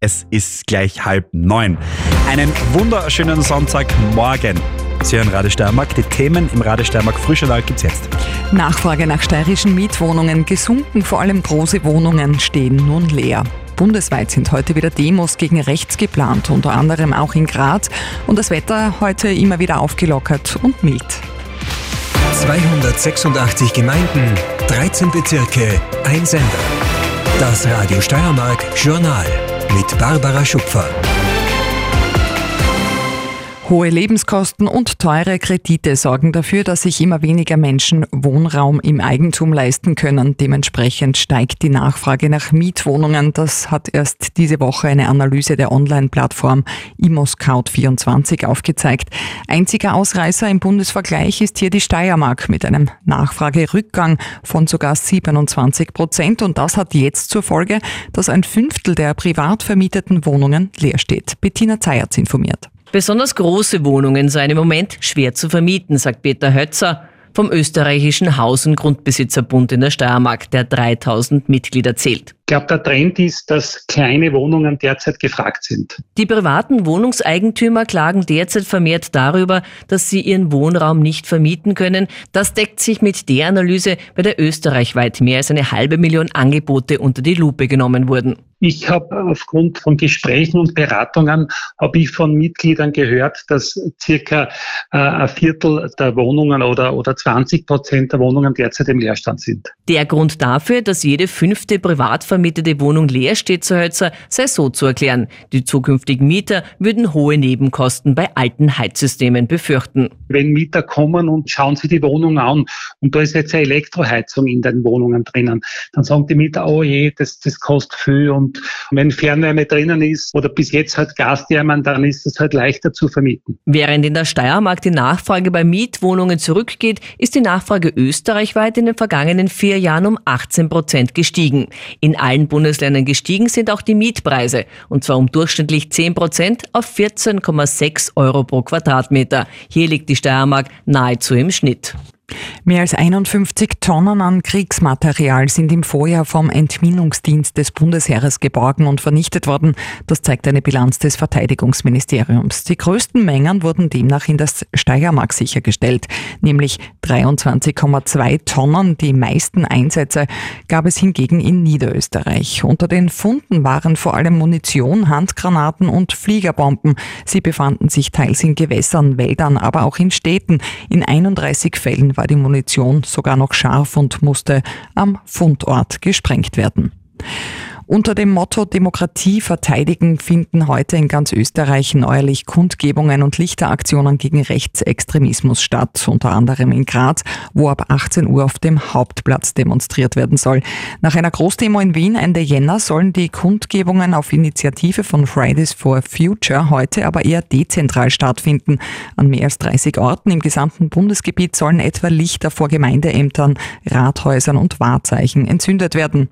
Es ist gleich halb neun. Einen wunderschönen Sonntagmorgen. Sie hören Radio Steiermark. Die Themen im Radio Steiermark Frühjournal gibt's jetzt. Nachfrage nach steirischen Mietwohnungen gesunken, vor allem große Wohnungen stehen nun leer. Bundesweit sind heute wieder Demos gegen rechts geplant, unter anderem auch in Graz. Und das Wetter heute immer wieder aufgelockert und mild. 286 Gemeinden, 13 Bezirke, ein Sender. Das Radio Steiermark Journal מיט ברברה שופר. Hohe Lebenskosten und teure Kredite sorgen dafür, dass sich immer weniger Menschen Wohnraum im Eigentum leisten können. Dementsprechend steigt die Nachfrage nach Mietwohnungen. Das hat erst diese Woche eine Analyse der Online-Plattform ImmoScout24 aufgezeigt. Einziger Ausreißer im Bundesvergleich ist hier die Steiermark mit einem Nachfragerückgang von sogar 27 Prozent. Und das hat jetzt zur Folge, dass ein Fünftel der privat vermieteten Wohnungen leer steht. Bettina Zeyerz informiert. Besonders große Wohnungen seien im Moment schwer zu vermieten, sagt Peter Hötzer vom österreichischen Haus- und Grundbesitzerbund in der Steiermark, der 3000 Mitglieder zählt. Ich glaube, der Trend ist, dass kleine Wohnungen derzeit gefragt sind. Die privaten Wohnungseigentümer klagen derzeit vermehrt darüber, dass sie ihren Wohnraum nicht vermieten können. Das deckt sich mit der Analyse, bei der österreichweit mehr als eine halbe Million Angebote unter die Lupe genommen wurden. Ich habe aufgrund von Gesprächen und Beratungen habe ich von Mitgliedern gehört, dass circa äh, ein Viertel der Wohnungen oder, oder 20 Prozent der Wohnungen derzeit im Leerstand sind. Der Grund dafür, dass jede fünfte privat vermietete Wohnung leer steht, zu Hölzer, sei so zu erklären. Die zukünftigen Mieter würden hohe Nebenkosten bei alten Heizsystemen befürchten. Wenn Mieter kommen und schauen sich die Wohnung an und da ist jetzt eine Elektroheizung in den Wohnungen drinnen, dann sagen die Mieter, oh je, das, das kostet viel und und wenn Fernwärme drinnen ist oder bis jetzt halt Gasthermen, dann ist es halt leichter zu vermieten. Während in der Steiermark die Nachfrage bei Mietwohnungen zurückgeht, ist die Nachfrage österreichweit in den vergangenen vier Jahren um 18 Prozent gestiegen. In allen Bundesländern gestiegen sind auch die Mietpreise, und zwar um durchschnittlich 10 Prozent auf 14,6 Euro pro Quadratmeter. Hier liegt die Steiermark nahezu im Schnitt. Mehr als 51 Tonnen an Kriegsmaterial sind im Vorjahr vom Entminungsdienst des Bundesheeres geborgen und vernichtet worden. Das zeigt eine Bilanz des Verteidigungsministeriums. Die größten Mengen wurden demnach in das Steiermark sichergestellt, nämlich 23,2 Tonnen. Die meisten Einsätze gab es hingegen in Niederösterreich. Unter den Funden waren vor allem Munition, Handgranaten und Fliegerbomben. Sie befanden sich teils in Gewässern, Wäldern, aber auch in Städten. In 31 Fällen war die Munition sogar noch scharf und musste am Fundort gesprengt werden. Unter dem Motto Demokratie verteidigen finden heute in ganz Österreich neuerlich Kundgebungen und Lichteraktionen gegen Rechtsextremismus statt, unter anderem in Graz, wo ab 18 Uhr auf dem Hauptplatz demonstriert werden soll. Nach einer Großdemo in Wien Ende Jänner sollen die Kundgebungen auf Initiative von Fridays for Future heute aber eher dezentral stattfinden. An mehr als 30 Orten im gesamten Bundesgebiet sollen etwa Lichter vor Gemeindeämtern, Rathäusern und Wahrzeichen entzündet werden.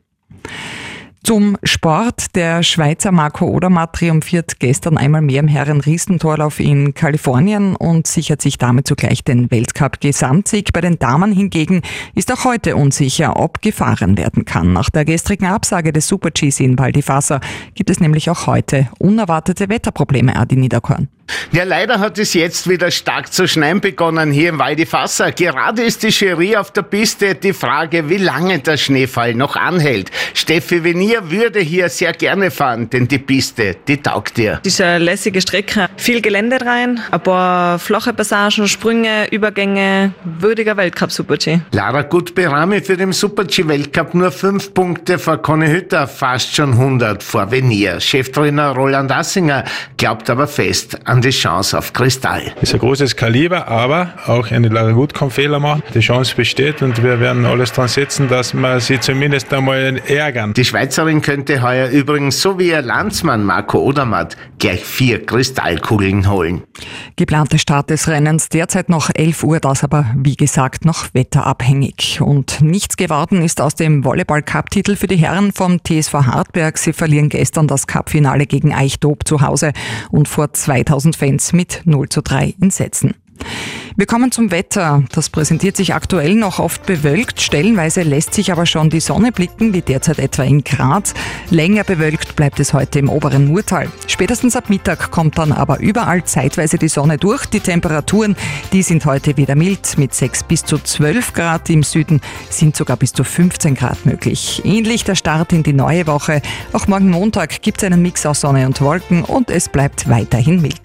Zum Sport. Der Schweizer Marco Odermatt triumphiert gestern einmal mehr im Herren-Riesentorlauf in Kalifornien und sichert sich damit zugleich den Weltcup-Gesamtsieg. Bei den Damen hingegen ist auch heute unsicher, ob gefahren werden kann. Nach der gestrigen Absage des Super-Gs in Val di Fassa gibt es nämlich auch heute unerwartete Wetterprobleme, Adi Niederkorn. Ja, leider hat es jetzt wieder stark zu schneien begonnen hier im Waldifasser. Gerade ist die Jury auf der Piste. Die Frage, wie lange der Schneefall noch anhält. Steffi Venier würde hier sehr gerne fahren, denn die Piste, die taugt dir. Eine lässige Strecke. Viel Gelände rein, ein paar flache Passagen, Sprünge, Übergänge. Würdiger Weltcup Super-G. Lara Gutberami für den Super-G Weltcup nur fünf Punkte vor Conny Hütter, fast schon 100 vor Venier. Cheftrainer Roland Assinger glaubt aber fest an die Chance auf Kristall. Ist ein großes Kaliber, aber auch eine Laragut kann Fehler machen. Die Chance besteht und wir werden alles dran setzen, dass wir sie zumindest einmal ärgern. Die Schweizerin könnte heuer übrigens so wie ihr Landsmann Marco Odermatt gleich vier Kristallkugeln holen. Geplante Start des Rennens derzeit noch 11 Uhr, das aber wie gesagt noch wetterabhängig. Und nichts geworden ist aus dem Volleyball-Cup-Titel für die Herren vom TSV Hartberg. Sie verlieren gestern das Cup-Finale gegen Eichdob zu Hause und vor 2000 1000 Fans mit 0 zu 3 in Sätzen. Wir kommen zum Wetter. Das präsentiert sich aktuell noch oft bewölkt. Stellenweise lässt sich aber schon die Sonne blicken, wie derzeit etwa in Graz. Länger bewölkt bleibt es heute im oberen Murtal. Spätestens ab Mittag kommt dann aber überall zeitweise die Sonne durch. Die Temperaturen, die sind heute wieder mild. Mit 6 bis zu 12 Grad im Süden sind sogar bis zu 15 Grad möglich. Ähnlich der Start in die neue Woche. Auch morgen Montag gibt es einen Mix aus Sonne und Wolken und es bleibt weiterhin mild.